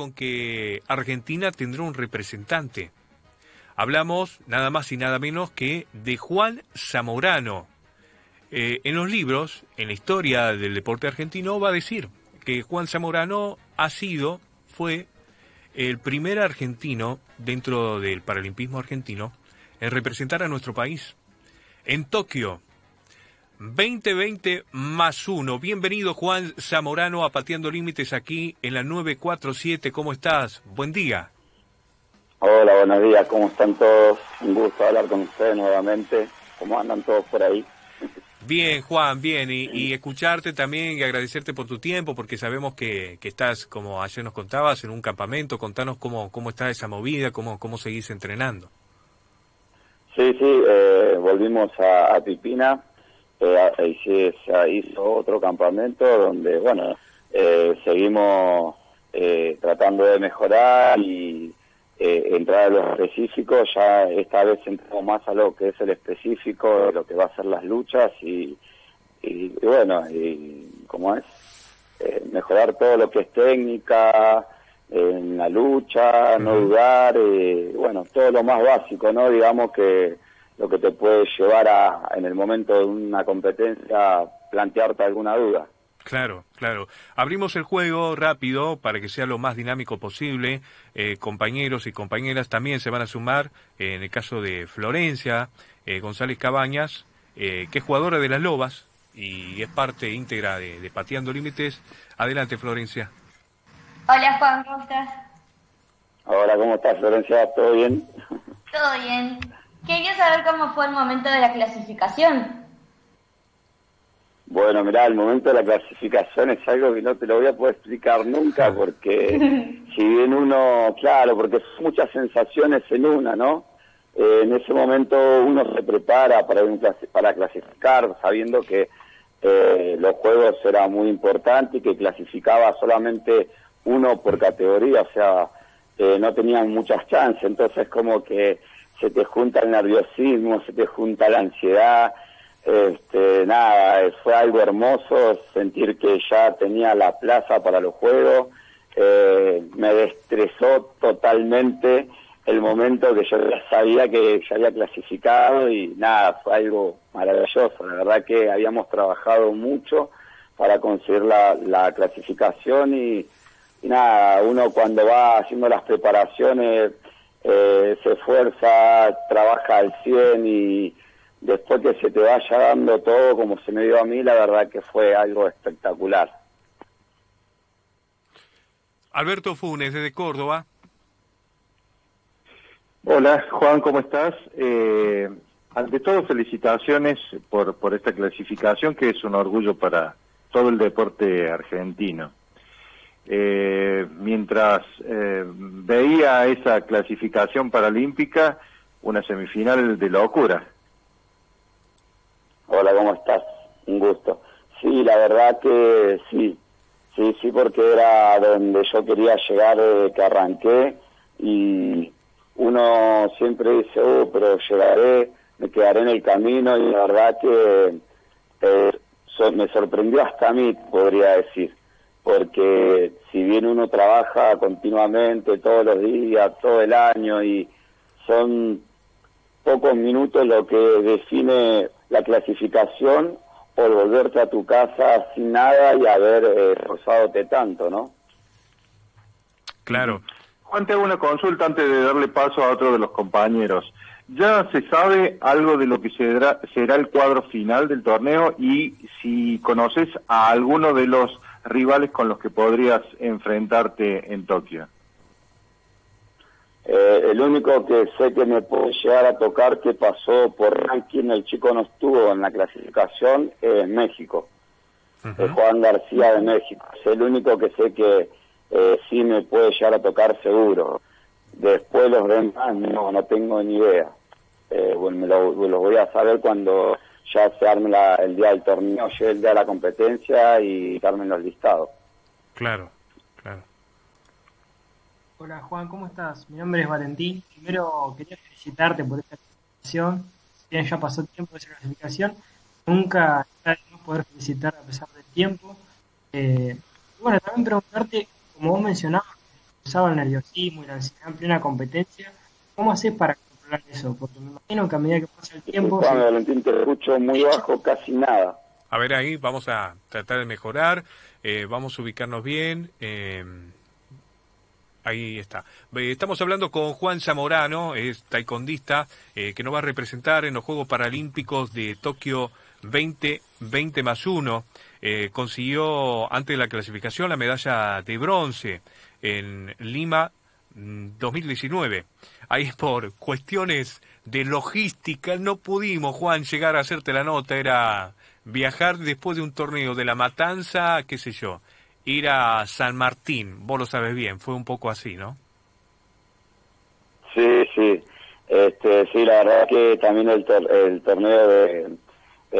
con que Argentina tendrá un representante. Hablamos nada más y nada menos que de Juan Zamorano. Eh, en los libros, en la historia del deporte argentino, va a decir que Juan Zamorano ha sido, fue el primer argentino dentro del paralimpismo argentino en representar a nuestro país. En Tokio, 2020 más uno. Bienvenido Juan Zamorano a Pateando Límites aquí en la 947. ¿Cómo estás? Buen día. Hola, buenos días. ¿Cómo están todos? Un gusto hablar con ustedes nuevamente. ¿Cómo andan todos por ahí? Bien, Juan, bien. Y, escucharte también y agradecerte por tu tiempo, porque sabemos que, estás, como ayer nos contabas, en un campamento. Contanos cómo, cómo está esa movida, cómo, cómo seguís entrenando. Sí, sí, eh, volvimos a, a Pipina eh, se, hizo otro campamento donde, bueno, eh, seguimos eh, tratando de mejorar y eh, entrar a lo específico, ya esta vez entramos más a lo que es el específico de lo que va a ser las luchas y, y, bueno, y como es, eh, mejorar todo lo que es técnica, en la lucha, no dudar, bueno, todo lo más básico, ¿no? Digamos que lo que te puede llevar a, en el momento de una competencia, plantearte alguna duda. Claro, claro. Abrimos el juego rápido para que sea lo más dinámico posible. Eh, compañeros y compañeras también se van a sumar. Eh, en el caso de Florencia eh, González Cabañas, que es jugadora de las Lobas y es parte íntegra de, de Pateando Límites. Adelante, Florencia. Hola, Juan, ¿cómo estás? Hola, ¿cómo estás, Florencia? ¿Todo bien? Todo bien. Quería saber cómo fue el momento de la clasificación. Bueno, mirá, el momento de la clasificación es algo que no te lo voy a poder explicar nunca porque si bien uno, claro, porque son muchas sensaciones en una, ¿no? Eh, en ese momento uno se prepara para, para clasificar sabiendo que eh, los juegos era muy importante y que clasificaba solamente uno por categoría, o sea, eh, no tenían muchas chances, entonces como que se te junta el nerviosismo, se te junta la ansiedad, este, nada, fue algo hermoso sentir que ya tenía la plaza para los juegos, eh, me destresó totalmente el momento que yo sabía que ya había clasificado y nada, fue algo maravilloso, la verdad que habíamos trabajado mucho para conseguir la, la clasificación y, y nada, uno cuando va haciendo las preparaciones eh, se esfuerza, trabaja al 100 y después que se te vaya dando todo como se me dio a mí, la verdad que fue algo espectacular. Alberto Funes, desde Córdoba. Hola, Juan, ¿cómo estás? Eh, ante todo, felicitaciones por, por esta clasificación que es un orgullo para todo el deporte argentino eh, mientras eh, veía esa clasificación paralímpica, una semifinal de locura. Hola, ¿cómo estás? Un gusto. Sí, la verdad que sí, sí, sí, porque era donde yo quería llegar que arranqué y uno siempre dice, oh, pero llegaré, me quedaré en el camino y la verdad que eh, me sorprendió hasta a mí, podría decir porque si bien uno trabaja continuamente todos los días, todo el año y son pocos minutos lo que define la clasificación o volverte a tu casa sin nada y haber eh, esforzadote tanto, ¿no? Claro. Juan, te hago una consulta antes de darle paso a otro de los compañeros. ¿Ya se sabe algo de lo que será, será el cuadro final del torneo y si conoces a alguno de los rivales con los que podrías enfrentarte en Tokio? Eh, el único que sé que me puede llegar a tocar que pasó por ranking, el chico no estuvo en la clasificación, es México. Juan García de México. Es el único que sé que eh, sí me puede llegar a tocar seguro. Después los demás no, no tengo ni idea. Eh, bueno, me lo, voy a saber cuando ya se arme el día del torneo, llegue el día de la competencia y darme los listados. Claro, claro. Hola Juan, ¿cómo estás? Mi nombre es Valentín. Primero quería felicitarte por esta clasificación. Si bien ya pasó tiempo de esa clasificación, nunca de poder felicitar a pesar del tiempo. Eh, bueno, también preguntarte, como vos mencionabas, usaba el nerviosismo y la ansiedad en plena competencia. ¿Cómo haces para controlar eso? Porque me imagino que a medida que pasa el tiempo... Juan, Valentín, te escucho muy bajo, casi nada. A ver ahí, vamos a tratar de mejorar, eh, vamos a ubicarnos bien. Eh, ahí está. Estamos hablando con Juan Zamorano, es taekwondista, eh, que nos va a representar en los Juegos Paralímpicos de Tokio 2020 más 1. Eh, consiguió antes de la clasificación la medalla de bronce en Lima 2019. Mm, Ahí por cuestiones de logística no pudimos, Juan, llegar a hacerte la nota. Era viajar después de un torneo de la Matanza, qué sé yo, ir a San Martín. Vos lo sabes bien, fue un poco así, ¿no? Sí, sí. Este, sí, la verdad que también el, el torneo de,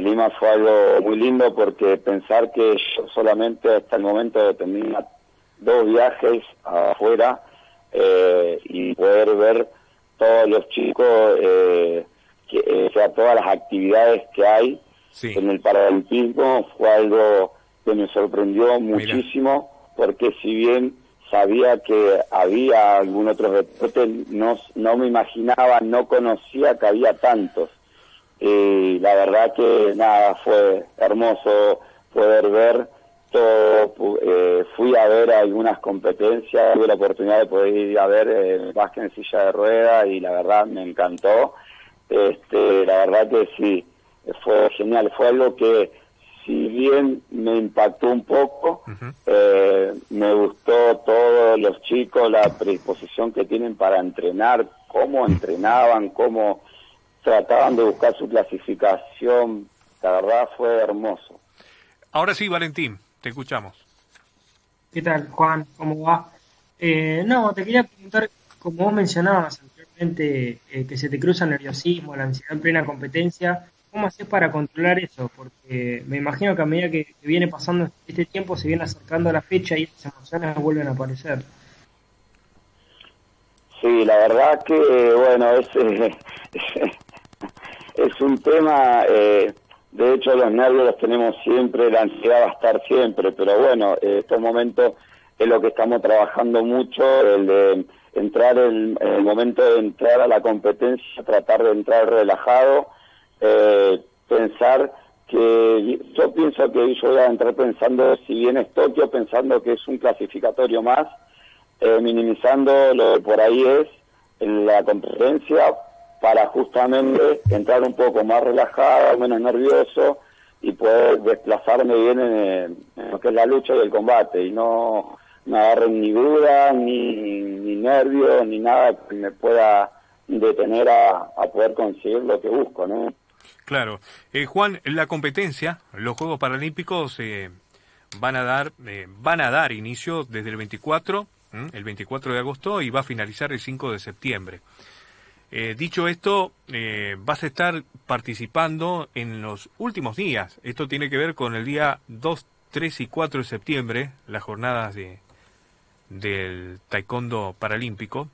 Lima fue algo muy lindo porque pensar que yo solamente hasta el momento tenía dos viajes afuera eh, y poder ver todos los chicos, eh, que, eh, o sea, todas las actividades que hay en el Paralimpismo fue algo que me sorprendió muchísimo porque si bien sabía que había algún otro deporte, no, no me imaginaba, no conocía que había tantos. Y la verdad que nada, fue hermoso poder ver Eh, fui a ver algunas competencias, tuve la oportunidad de poder ir a ver el básquet en silla de rueda y la verdad me encantó. Este, la verdad que sí, fue genial, fue algo que si bien me impactó un poco, eh, me gustó todos los chicos, la predisposición que tienen para entrenar, cómo entrenaban, cómo trataban de buscar su clasificación. La verdad fue hermoso. Ahora sí, Valentín, te escuchamos. ¿Qué tal, Juan? ¿Cómo va? Eh, no, te quería preguntar, como vos mencionabas anteriormente, eh, que se te cruza el nerviosismo, la ansiedad en plena competencia. ¿Cómo haces para controlar eso? Porque me imagino que a medida que, viene pasando este tiempo se viene acercando la fecha y esas emociones vuelven a aparecer. Sí, la verdad que, bueno, es, es un tema, eh, de hecho los nervios los tenemos siempre, la ansiedad va a estar siempre, pero bueno, estos momentos es lo que estamos trabajando mucho, el de entrar en el momento de entrar a la competencia, tratar de entrar relajado, eh, pensar que yo pienso que yo voy a entrar pensando, si bien es Tokio, pensando que es un clasificatorio más, eh, minimizando lo que por ahí es en la competencia para justamente entrar un poco más relajado, menos nervioso y poder desplazarme bien en, lo que es la lucha y el combate y no me agarren ni duda, ni, ni nervios, ni nada que me pueda detener a, a poder conseguir lo que busco, ¿no? Claro. Eh, Juan, la competencia, los Juegos Paralímpicos eh, van a dar eh, van a dar inicio desde el 24, el 24 de agosto y va a finalizar el 5 de septiembre. Dicho esto, vas a estar participando en los últimos días. Esto tiene que ver con el día 2, 3 y 4 de septiembre, las jornadas de, del taekwondo paralímpico.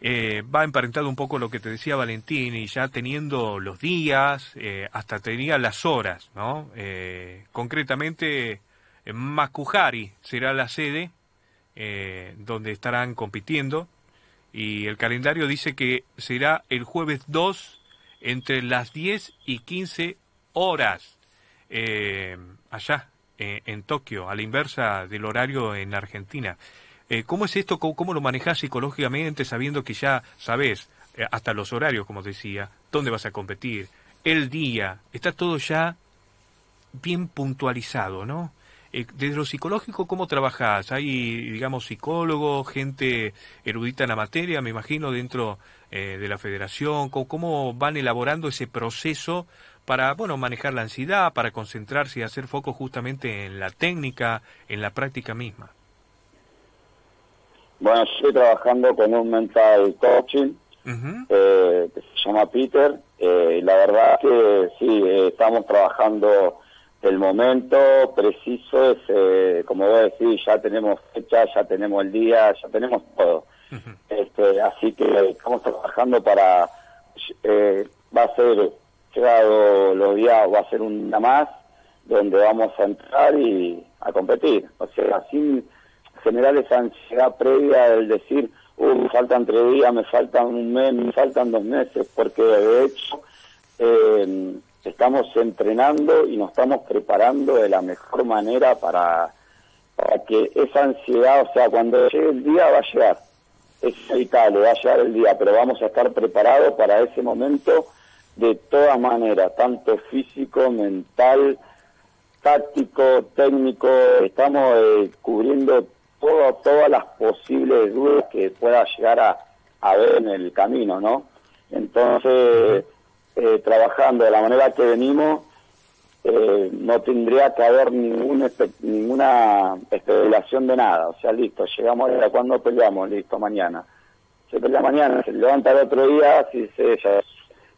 Eh, va emparentado un poco lo que te decía Valentín y ya teniendo los días, eh, hasta tenía las horas, ¿no? Eh, concretamente, Makuhari será la sede donde estarán compitiendo y el calendario dice que será el jueves 2 entre las 10 y 15 horas allá en Tokio, a la inversa del horario en Argentina. Eh, ¿Cómo es esto? ¿Cómo, lo manejas psicológicamente sabiendo que ya sabes eh, hasta los horarios, como decía, dónde vas a competir, el día, está todo ya bien puntualizado, ¿no? Eh, desde lo psicológico, ¿cómo trabajas? ¿Hay, digamos, psicólogos, gente erudita en la materia, me imagino, dentro de la federación? ¿Cómo, ¿Cómo, van elaborando ese proceso para, bueno, manejar la ansiedad, para concentrarse y hacer foco justamente en la técnica, en la práctica misma? Bueno, estoy trabajando con un mental coaching eh, que se llama Peter. Eh, la verdad que sí, eh, estamos trabajando el momento preciso. Es, eh, como voy a decir, ya tenemos fecha, ya tenemos el día, ya tenemos todo. este, así que estamos trabajando para. va a ser, llegado los días, va a ser una más donde vamos a entrar y a competir. O sea, sin generar esa ansiedad previa del decir, uh, me faltan tres días, me faltan un mes, me faltan dos meses, porque de hecho eh, estamos entrenando y nos estamos preparando de la mejor manera para, para que esa ansiedad, o sea, cuando llegue el día va a llegar, es inevitable, va a llegar el día, pero vamos a estar preparados para ese momento de todas maneras, tanto físico, mental, táctico, técnico, estamos eh, cubriendo todo, todas las posibles dudas que pueda llegar a, ver en el camino, ¿no? Entonces, eh, trabajando de la manera que venimos, eh, no tendría que haber ninguna ninguna especulación de nada. O sea, listo, llegamos a cuando peleamos, listo, mañana. Se pelea mañana, se levanta el otro día, si se,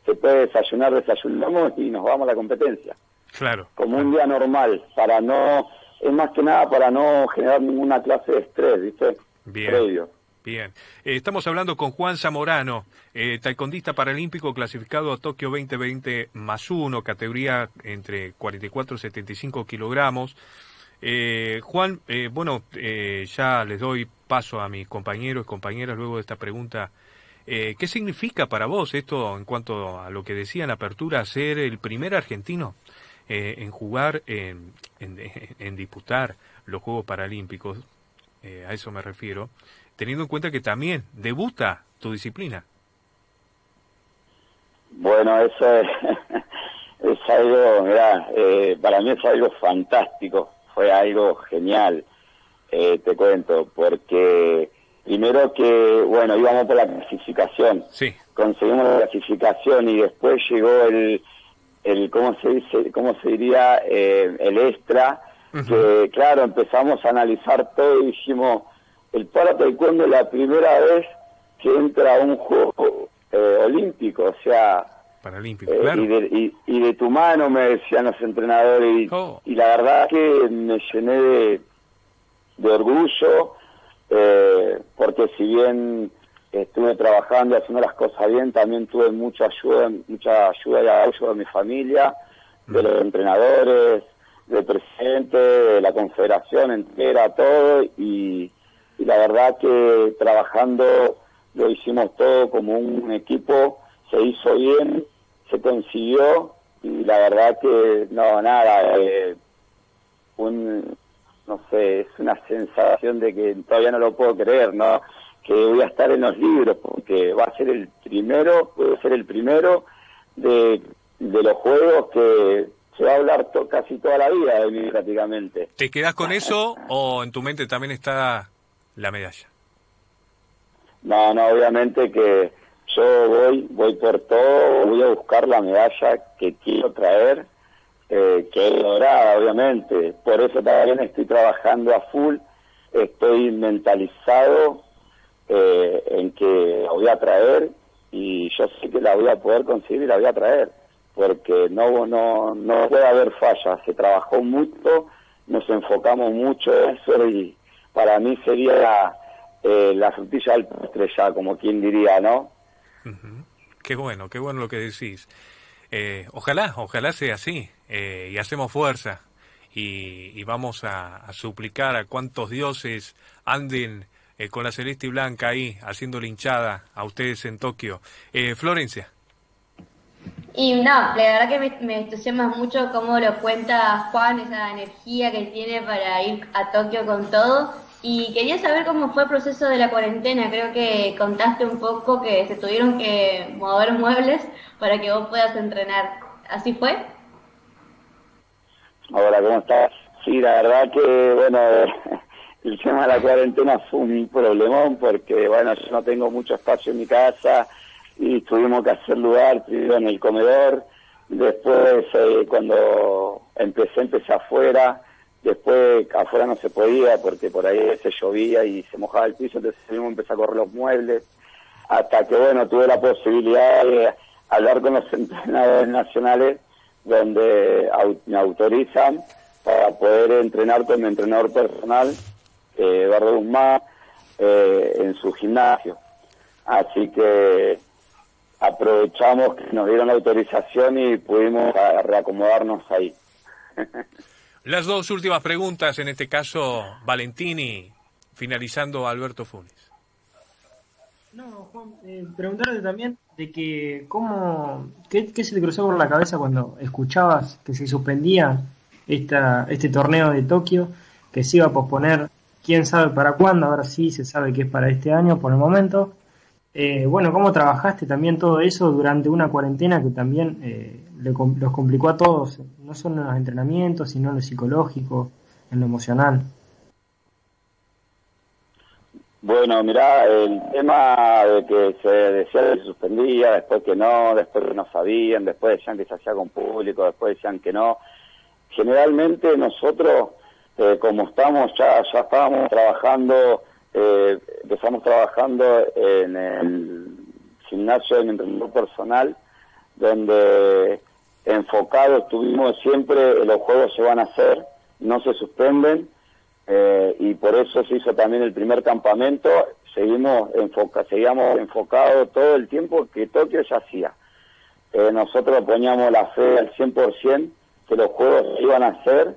se puede desayunar, desayunamos y nos vamos a la competencia. Claro. Como un día normal, para no, es más que nada para no generar ninguna clase de estrés, ¿viste? Bien. Bien. Eh, estamos hablando con Juan Zamorano, eh, taekwondista paralímpico clasificado a Tokio 2020 más uno, categoría entre 44 y 75 kilogramos. Eh, Juan, eh, bueno, ya les doy paso a mis compañeros y compañeras luego de esta pregunta. ¿Qué significa para vos esto en cuanto a lo que decía en apertura, ser el primer argentino en jugar, en, en, disputar los Juegos Paralímpicos? a eso me refiero teniendo en cuenta que también debuta tu disciplina. Bueno, eso es, es algo, eh, para mí es algo fantástico, fue algo genial, eh, te cuento, porque primero que, bueno, íbamos por la clasificación, sí. conseguimos la clasificación y después llegó el, el ¿cómo se dice, cómo se diría, eh, el extra, que claro, empezamos a analizar todo y dijimos, el para taekwondo es la primera vez que entra a un juego eh, olímpico, o sea, Paralímpico, eh, claro. y, de, y, de, tu mano me decían los entrenadores oh. y, la verdad que me llené de, de orgullo eh, porque si bien estuve trabajando y haciendo las cosas bien, también tuve mucha ayuda, mucha ayuda y apoyo de mi familia, de los entrenadores, del presidente, de la confederación entera, todo y y la verdad que trabajando lo hicimos todo como un equipo, se hizo bien, se consiguió y la verdad que no, nada, eh, un, no sé, es una sensación de que todavía no lo puedo creer, ¿no? Que voy a estar en los libros porque va a ser el primero, puede ser el primero de, de los juegos que se va a hablar casi toda la vida de mí prácticamente. ¿Te quedas con eso o en tu mente también está la medalla? No, no, obviamente que yo voy, voy por todo, voy a buscar la medalla que quiero traer, eh, que es dorada, obviamente. Por eso también estoy trabajando a full, estoy mentalizado eh, en que la voy a traer y yo sé que la voy a poder conseguir y la voy a traer, porque no, no, no puede haber fallas. Se trabajó mucho, nos enfocamos mucho en eso y para mí sería la, eh, la frutilla del postre ya, como quien diría, ¿no? Qué bueno, qué bueno lo que decís. Eh, ojalá, ojalá sea así, eh, y hacemos fuerza, y, vamos a, suplicar a cuantos dioses anden con la celeste y blanca ahí, haciendo hinchada a ustedes en Tokio. Florencia. Y no, la verdad que me, me, entusiasma mucho cómo lo cuenta Juan, esa energía que tiene para ir a Tokio con todo. Y quería saber cómo fue el proceso de la cuarentena. Creo que contaste un poco que se tuvieron que mover muebles para que vos puedas entrenar. ¿Así fue? Hola, ¿cómo estás? Sí, la verdad que, bueno, el tema de la cuarentena fue un problemón porque, bueno, yo no tengo mucho espacio en mi casa y tuvimos que hacer lugar primero en el comedor. Después, eh, cuando empecé, empecé afuera Después afuera no se podía porque por ahí se llovía y se mojaba el piso, entonces mismo empecé a correr los muebles. Hasta que, bueno, tuve la posibilidad de hablar con los entrenadores nacionales donde me autorizan para poder entrenar con mi entrenador personal, eh, Eduardo Guzmán, eh, en su gimnasio. Así que aprovechamos que nos dieron la autorización y pudimos reacomodarnos ahí. Las dos últimas preguntas, en este caso, Valentini, finalizando Alberto Funes. No, Juan, eh, preguntarte también de que cómo, qué, se te cruzó por la cabeza cuando escuchabas que se suspendía esta, este torneo de Tokio, que se iba a posponer, quién sabe para cuándo, ahora sí se sabe que es para este año por el momento. Eh, bueno, ¿cómo trabajaste también todo eso durante una cuarentena que también eh, los complicó a todos, no solo en los entrenamientos, sino en lo psicológico, en lo emocional? Bueno, mirá, el tema de que se decía que se suspendía, después que no, después que no sabían, después decían que se hacía con público, después decían que no. Generalmente nosotros, eh, como estamos ya, ya estábamos trabajando, eh, empezamos trabajando en el gimnasio mi entrenador personal, donde enfocados estuvimos siempre, los juegos se van a hacer, no se suspenden, eh, y por eso se hizo también el primer campamento. Seguimos enfoca, seguíamos enfocados todo el tiempo que Tokio ya hacía. Eh, nosotros poníamos la fe al 100% que los juegos se iban a hacer,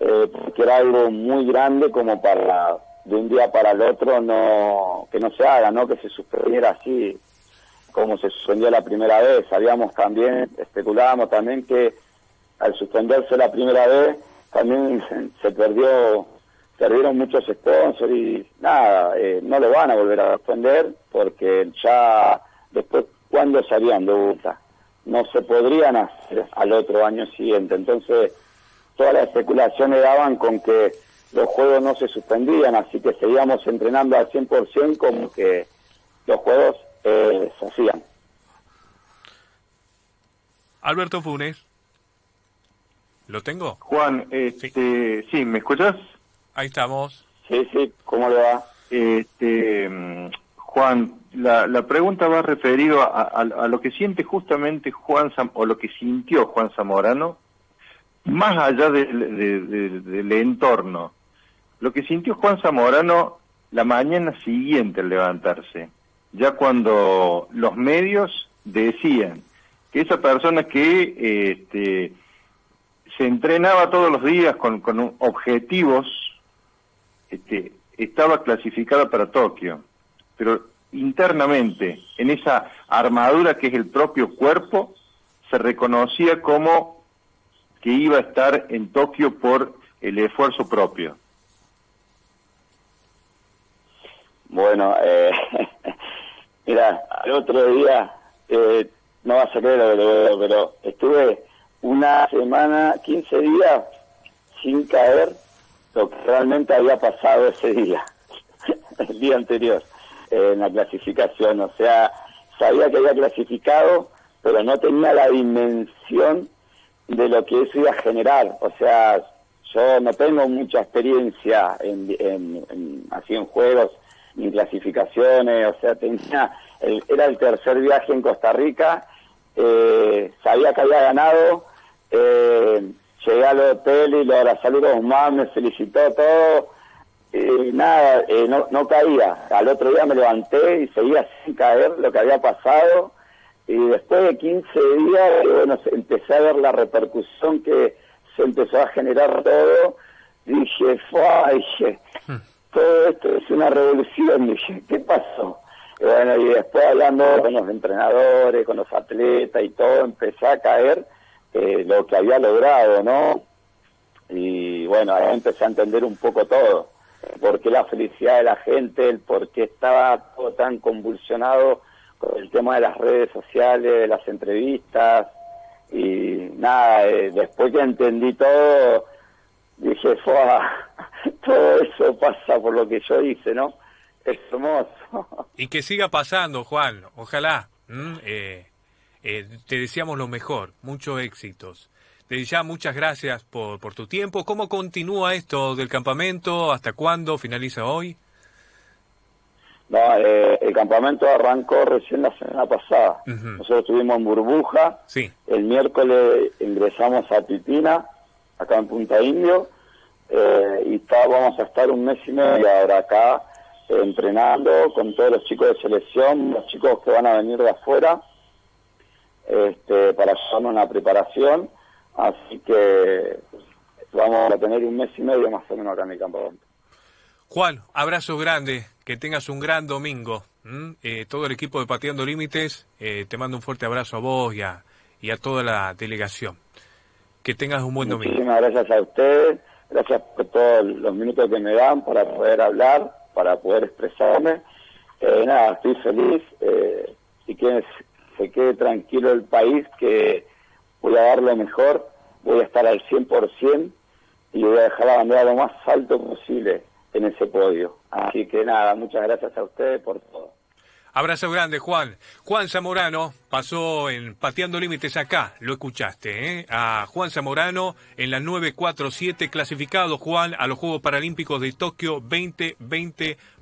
eh, porque era algo muy grande como para de un día para el otro no que no se haga, no que se suspendiera así como se suspendió la primera vez. Sabíamos también, especulábamos también que al suspenderse la primera vez también se perdió perdieron muchos sponsors y nada, eh, no lo van a volver a defender porque ya después, ¿cuándo salían de vuelta? No se podrían hacer al otro año siguiente. Entonces, todas las especulaciones daban con que los juegos no se suspendían, así que seguíamos entrenando al 100% como que los juegos eh, se hacían. Alberto Funes. ¿Lo tengo? Juan, este, sí, ¿me escuchas? Ahí estamos. Sí, sí, ¿cómo le va? Este, Juan, la, la pregunta va referido a, a, lo que siente justamente Juan o lo que sintió Juan Zamorano, más allá del entorno. Lo que sintió Juan Zamorano la mañana siguiente al levantarse, ya cuando los medios decían que esa persona que este, se entrenaba todos los días con, con objetivos este, estaba clasificada para Tokio, pero internamente, en esa armadura que es el propio cuerpo, se reconocía como que iba a estar en Tokio por el esfuerzo propio. Bueno, eh, mira, el otro día, eh, no vas a creer lo que pero estuve una semana, 15 días sin caer lo que realmente había pasado ese día, el día anterior, en la clasificación. O sea, sabía que había clasificado, pero no tenía la dimensión de lo que eso iba a generar. O sea, yo no tengo mucha experiencia en, así en juegos ni clasificaciones, o sea, tenía, era el tercer viaje en Costa Rica, eh, sabía que había ganado, eh, llegué al hotel y lo abrazé los más, me felicitó todo, y nada, eh, no, no caía. Al otro día me levanté y seguía sin caer lo que había pasado, y después de 15 días, bueno, empecé a ver la repercusión que se empezó a generar todo, dije, fue. Todo esto es una revolución, ¿qué pasó? Y bueno, y después hablando con los entrenadores, con los atletas y todo, empecé a caer eh, lo que había logrado, ¿no? Y bueno, ahí empecé a entender un poco todo, por qué la felicidad de la gente, el por qué estaba todo tan convulsionado con el tema de las redes sociales, las entrevistas, y nada, eh, después que entendí todo, dije, todo eso pasa por lo que yo hice, ¿no? Es hermoso. Y que siga pasando, Juan, ojalá. Eh, eh, te deseamos lo mejor, muchos éxitos. Te ya muchas gracias por, por tu tiempo. ¿Cómo continúa esto del campamento? ¿Hasta cuándo finaliza hoy? No, eh, el campamento arrancó recién la semana pasada. Nosotros estuvimos en Burbuja. Sí. El miércoles ingresamos a Pipina, acá en Punta Indio. Eh, y vamos a estar un mes y medio ahora acá entrenando con todos los chicos de selección, los chicos que van a venir de afuera este, para hacer una preparación, así que vamos a tener un mes y medio más o menos acá en el campamento. Juan, abrazo grande, que tengas un gran domingo. Eh, todo el equipo de Pateando Límites, eh, te mando un fuerte abrazo a vos y a, y a toda la delegación. Que tengas un buen domingo. Muchísimas gracias a ustedes, gracias por todos los minutos que me dan para poder hablar, para poder expresarme. Eh, nada, estoy feliz y que se quede tranquilo el país, que voy a dar lo mejor, voy a estar al 100% y voy a dejar la bandera lo más alto posible en ese podio. Así que nada, muchas gracias a ustedes por todo. Abrazo grande, Juan. Juan Zamorano pasó en Pateando Límites acá, lo escuchaste, ¿eh? A Juan Zamorano en la 947, clasificado Juan a los Juegos Paralímpicos de Tokio 2020